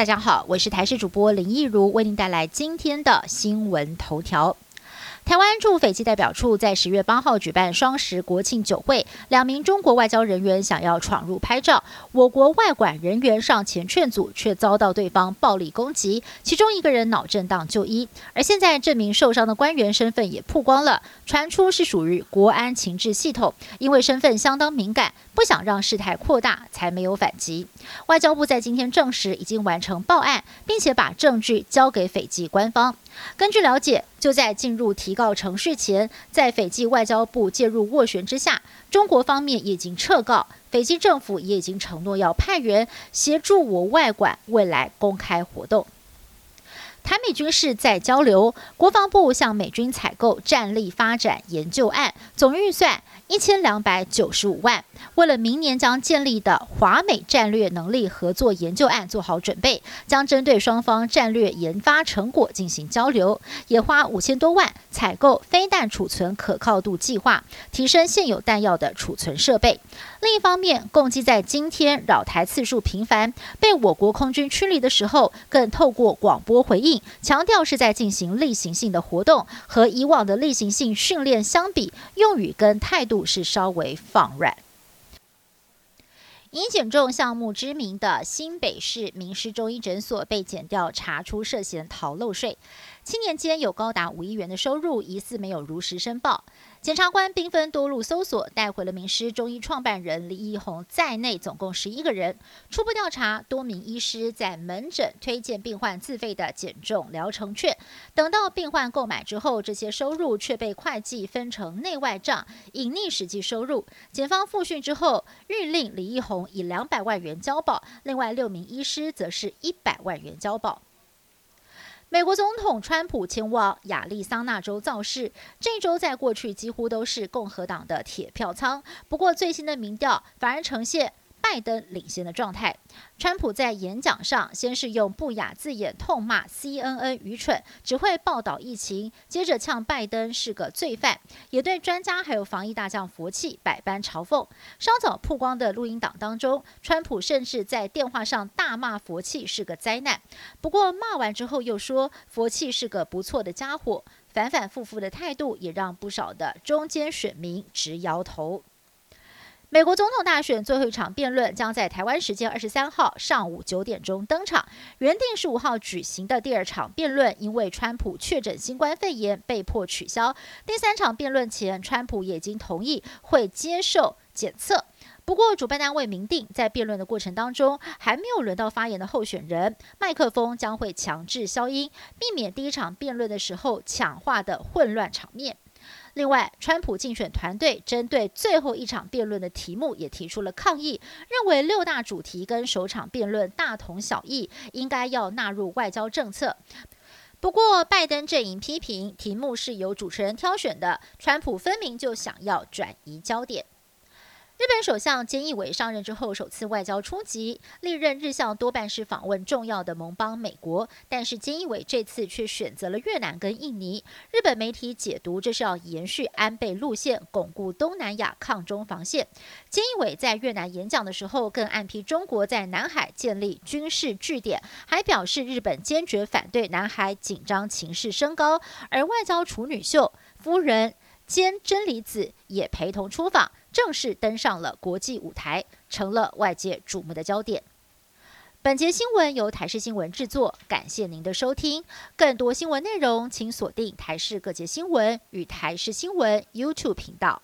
大家好，我是台视主播林义如，为您带来今天的新闻头条。台湾驻斐济代表处在十月八号举办双十国庆酒会，两名中国外交人员想要闯入拍照，我国外管人员上前劝阻，却遭到对方暴力攻击，其中一个人脑震荡就医。而现在这名受伤的官员身份也曝光了，传出是属于国安情治系统，因为身份相当敏感，不想让事态扩大，才没有反击。外交部在今天证实已经完成报案，并且把证据交给斐济官方。根据了解，就在进入提告程序前，在斐济外交部介入斡旋之下，中国方面已经撤告，斐济政府也已经承诺要派员协助我外管未来公开活动。台美军事在交流，国防部向美军采购战力发展研究案，总预算一千两百九十五万。为了明年将建立的华美战略能力合作研究案做好准备，将针对双方战略研发成果进行交流，也花五千多万采购飞弹储存可靠度计划，提升现有弹药的储存设备。另一方面，共机在今天扰台次数频繁，被我国空军驱离的时候，更透过广播回应，强调是在进行例行性的活动，和以往的例行性训练相比，用语跟态度是稍微放软。以减重项目知名的新北市名师中医诊所被检调查出涉嫌逃漏税。七年间有高达五亿元的收入，疑似没有如实申报。检察官兵分多路搜索，带回了名师中医创办人李义宏在内，总共十一个人。初步调查，多名医师在门诊推荐病患自费的减重疗程券，等到病患购买之后，这些收入却被会计分成内外账，隐匿实际收入。检方复讯之后，谕令李义宏以两百万元交保，另外六名医师则是一百万元交保。美国总统川普前往亚利桑那州造势，这一周在过去几乎都是共和党的铁票仓。不过最新的民调反而呈现。拜登领先的状态，川普在演讲上先是用不雅字眼痛骂 CNN 愚蠢，只会报道疫情，接着呛拜登是个罪犯，也对专家还有防疫大将佛气百般嘲讽。稍早曝光的录音档当中，川普甚至在电话上大骂佛气是个灾难，不过骂完之后又说佛气是个不错的家伙，反反复复的态度也让不少的中间选民直摇头。美国总统大选最后一场辩论将在台湾时间二十三号上午九点钟登场。原定十五号举行的第二场辩论，因为川普确诊新冠肺炎被迫取消。第三场辩论前，川普也已经同意会接受检测。不过，主办单位明定，在辩论的过程当中，还没有轮到发言的候选人，麦克风将会强制消音，避免第一场辩论的时候抢话的混乱场面。另外，川普竞选团队针对最后一场辩论的题目也提出了抗议，认为六大主题跟首场辩论大同小异，应该要纳入外交政策。不过，拜登阵营批评题目是由主持人挑选的，川普分明就想要转移焦点。日本首相菅义伟上任之后首次外交出击，历任日相多半是访问重要的盟邦美国，但是菅义伟这次却选择了越南跟印尼。日本媒体解读这是要延续安倍路线，巩固东南亚抗中防线。菅义伟在越南演讲的时候，更暗批中国在南海建立军事据点，还表示日本坚决反对南海紧张情势升高。而外交处女秀夫人兼真理子也陪同出访。正式登上了国际舞台，成了外界瞩目的焦点。本节新闻由台视新闻制作，感谢您的收听。更多新闻内容，请锁定台视各界新闻与台视新闻 YouTube 频道。